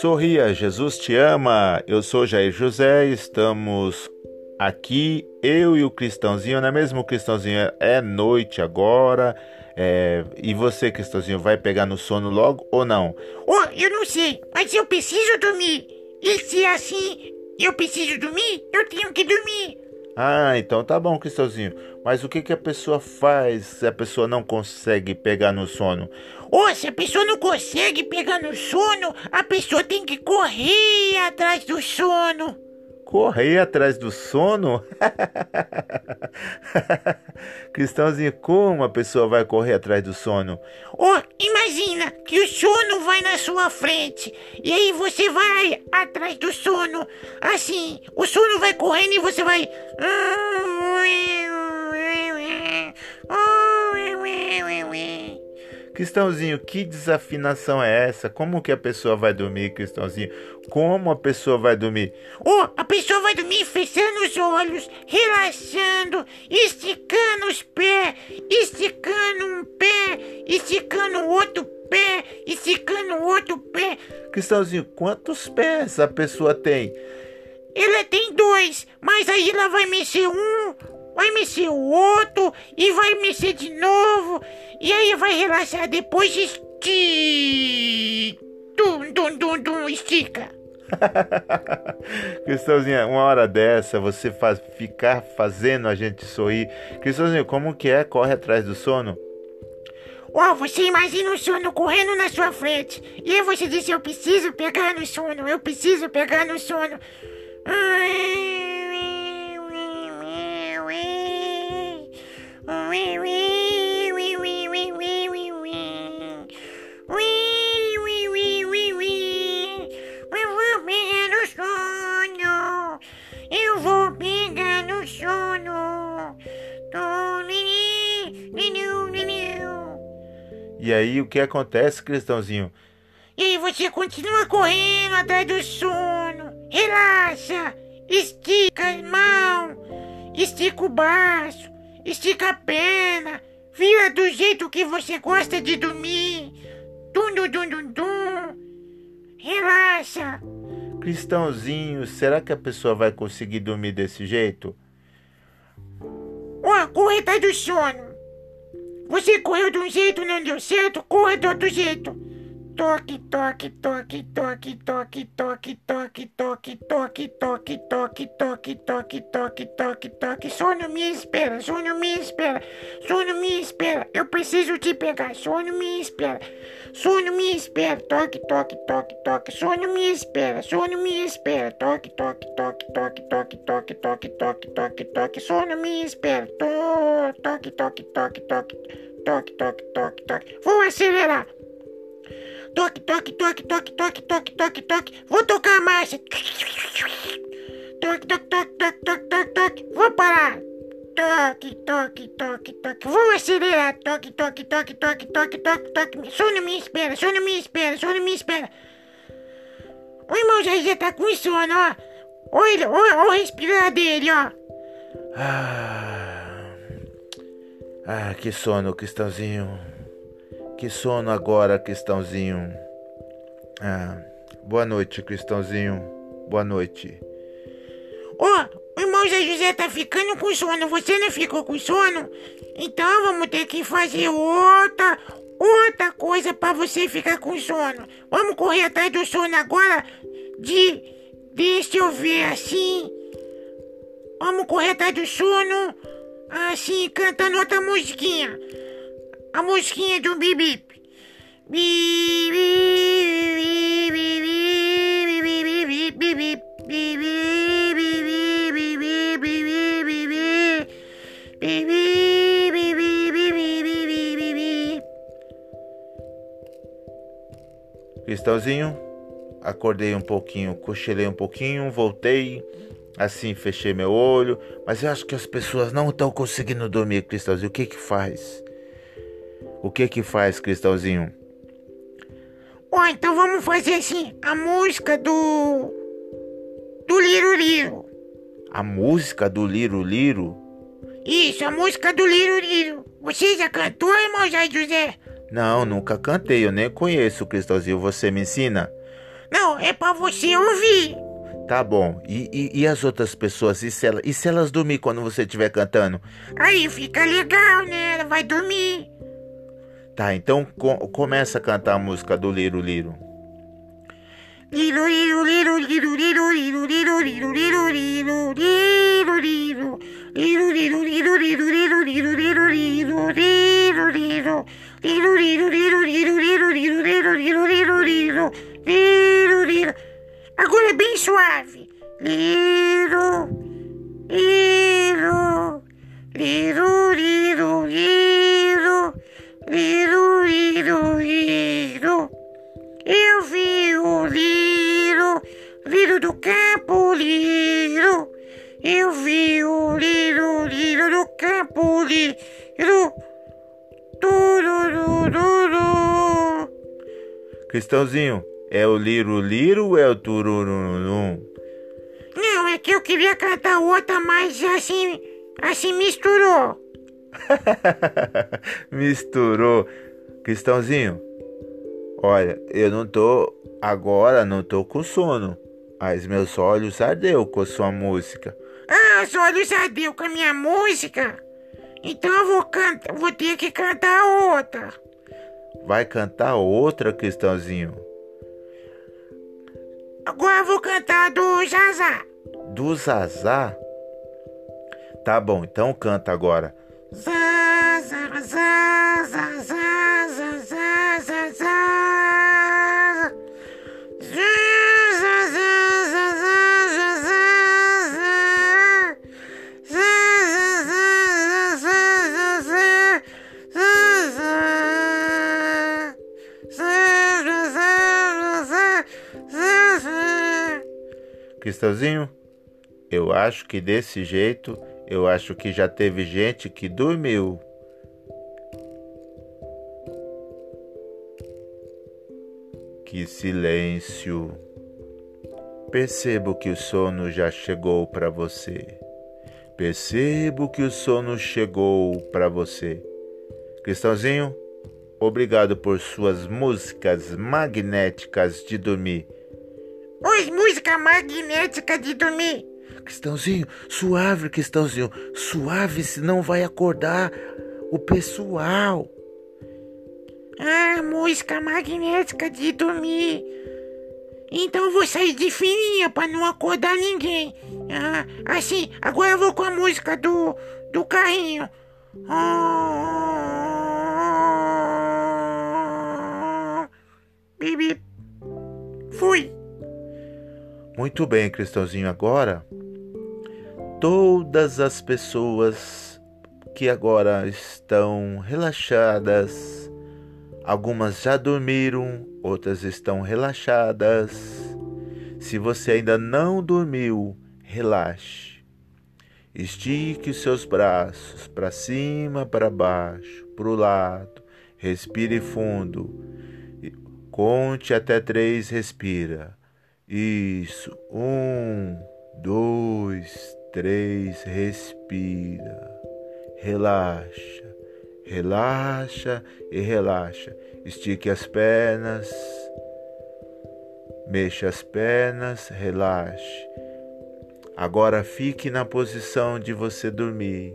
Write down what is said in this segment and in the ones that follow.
Sorria, Jesus te ama. Eu sou Jair José, estamos aqui, eu e o Cristãozinho, não é mesmo, Cristãozinho? É noite agora. É... E você, Cristãozinho, vai pegar no sono logo ou não? Oh, eu não sei, mas eu preciso dormir. E se é assim eu preciso dormir, eu tenho que dormir. Ah, então tá bom, Cristãozinho. Mas o que, que a pessoa faz se a pessoa não consegue pegar no sono? Ou se a pessoa não consegue pegar no sono, a pessoa tem que correr atrás do sono. Correr atrás do sono? Cristãozinho, como a pessoa vai correr atrás do sono? Oh, imagina que o sono vai na sua frente e aí você vai atrás do sono. Assim, o sono vai correndo e você vai. Cristãozinho, que desafinação é essa? Como que a pessoa vai dormir, Cristãozinho? Como a pessoa vai dormir? Oh, a pessoa vai dormir fechando os olhos, relaxando, esticando os pés, esticando um pé, esticando outro pé, esticando outro pé. Cristãozinho, quantos pés a pessoa tem? Ela tem dois, mas aí ela vai mexer um, vai mexer o outro e vai mexer de novo. E aí vai relaxar depois estica. Dum, dum, dum, dum, estica. Cristãozinha, uma hora dessa, você faz, ficar fazendo a gente sorrir. Cristãozinho, como que é? Corre atrás do sono? Oh, você imagina o sono correndo na sua frente. E aí você diz, eu preciso pegar no sono, eu preciso pegar no sono. Aí o que acontece, Cristãozinho? E aí você continua correndo atrás do sono. Relaxa. Estica a mão. Estica o braço. Estica a perna. Vira do jeito que você gosta de dormir. Dum, dum, dum, dum, dum. Relaxa. Cristãozinho, será que a pessoa vai conseguir dormir desse jeito? Ó, corre atrás do sono. Você correu de um jeito, não deu certo, corra do outro jeito. Toque, toque, toque, toque, toque, toque, toque, toque, toque, toque, toque, toque, toque, toque, toque, toque. Sono me espera, sono me espera, sono me espera. Eu preciso te pegar, sono me espera, sono me espera. Toque, toque, toque, toque, sono me espera, sono me espera. Toque, toque, toque, toque, toque, toque, toque, toque, toque, toque, sono me espera. Toque, toque, toque, toque, toque, toque, toque, toque. Vou acelerar. Toque, toque, toque, toque, toque, toque, toque, toque. Vou tocar a marcha. Toque, toque, toque, toque, toque, toque, toque. Vou parar. Toque, toque, toque, toque. Vou acelerar. Toque, toque, toque, toque, toque, toque, toque. Sono me espera, sono me espera, sono me espera. O irmão já tá com sono, ó. Olha, olha, olha o respirar dele, ó. Ah, ah que sono, Cristãozinho. Que sono agora, Cristãozinho. Ah, boa noite, Cristãozinho. Boa noite. Ó, oh, o irmão Zé José tá ficando com sono. Você não ficou com sono? Então vamos ter que fazer outra, outra coisa para você ficar com sono. Vamos correr atrás do sono agora de. Deixa eu ver assim. Vamos correr atrás do sono. Assim, cantando outra musiquinha a musiquinha do Bip Cristãozinho, acordei um pouquinho, cochilei um pouquinho, voltei, assim fechei meu olho, mas eu acho que as pessoas não estão conseguindo dormir, Cristãozinho. O que que faz? O que que faz, Cristãozinho? Ó, oh, então vamos fazer assim, a música do... Do Liro Liro. A música do Liro Liro? Isso, a música do Liro Liro. Você já cantou, irmão Jair José? Não, nunca cantei, eu nem conheço, Cristãozinho. Você me ensina? Não, é pra você ouvir. Tá bom. E, e, e as outras pessoas? E se, ela, e se elas dormir quando você estiver cantando? Aí fica legal, né? Ela vai dormir. Tá, então co começa a cantar a música do Liro. Liro, liro, liro, liro, liro, liro, liro, liro, liro, liro, liro, liro. Liro, liro, liro, liro, liro, liro, liro, liro, liro, liro. Liro, liro, liro, liro, liro, liro, liro, liro, liro, liro. Liro, liro. Agora é bem suave. Liro, liro, liro, liro, liro, liro, liro, liro. Eu vi o Liro, Liro do campo, Liro. Eu vi o Liro, Liro do campo, Liro. Tururururu. Cristãozinho, é o Liro Liro ou é o Turururum? Não, é que eu queria cantar outra, mas assim, assim misturou. Misturou. Cristãozinho, olha, eu não tô agora, não tô com sono. Mas meus olhos ardeu com a sua música. Ah, os olhos ardeu com a minha música? Então eu vou cantar, vou ter que cantar outra. Vai cantar outra, Cristãozinho? Agora eu vou cantar do Zazá. Do Zazá? Tá bom, então canta agora. Cristãozinho, eu acho que desse jeito eu acho que já teve gente que dormiu. Que silêncio. Percebo que o sono já chegou para você. Percebo que o sono chegou para você. Cristãozinho, obrigado por suas músicas magnéticas de dormir. Os música magnética de dormir. Cristãozinho, suave, Cristãozinho, suave, senão vai acordar o pessoal. Ah, música magnética de dormir. Então vou sair de fininha pra não acordar ninguém. Ah, assim, agora eu vou com a música do, do carrinho. Ah, Bibi. Fui. Muito bem, Cristãozinho, agora todas as pessoas que agora estão relaxadas, algumas já dormiram, outras estão relaxadas. Se você ainda não dormiu, relaxe. Estique os seus braços para cima, para baixo, para o lado. Respire fundo. Conte até três, respira. Isso. Um, dois, três. Respira. Relaxa. Relaxa e relaxa. Estique as pernas. Mexa as pernas. Relaxe. Agora fique na posição de você dormir.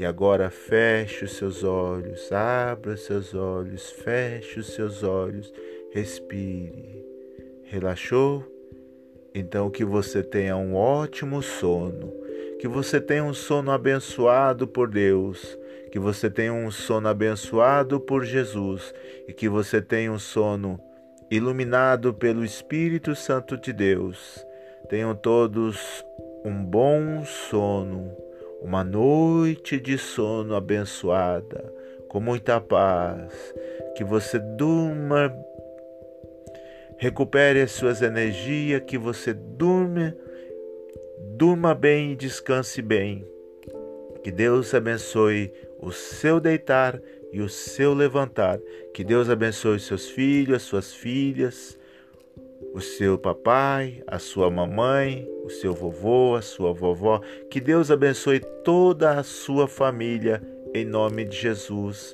E agora feche os seus olhos, abra os seus olhos, feche os seus olhos, respire. Relaxou? Então que você tenha um ótimo sono, que você tenha um sono abençoado por Deus, que você tenha um sono abençoado por Jesus. E que você tenha um sono iluminado pelo Espírito Santo de Deus. Tenham todos um bom sono, uma noite de sono abençoada, com muita paz, que você durma, recupere as suas energias, que você durma, durma bem e descanse bem. Que Deus abençoe o seu deitar e o seu levantar. Que Deus abençoe seus filhos, as suas filhas, o seu papai, a sua mamãe, o seu vovô, a sua vovó. Que Deus abençoe toda a sua família em nome de Jesus.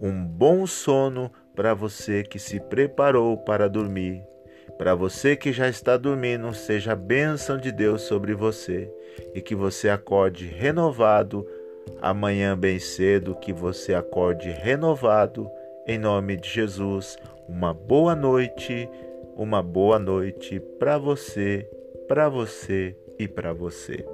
Um bom sono para você que se preparou para dormir. Para você que já está dormindo, seja a bênção de Deus sobre você e que você acorde renovado amanhã bem cedo, que você acorde renovado em nome de Jesus. Uma boa noite, uma boa noite para você, para você e para você.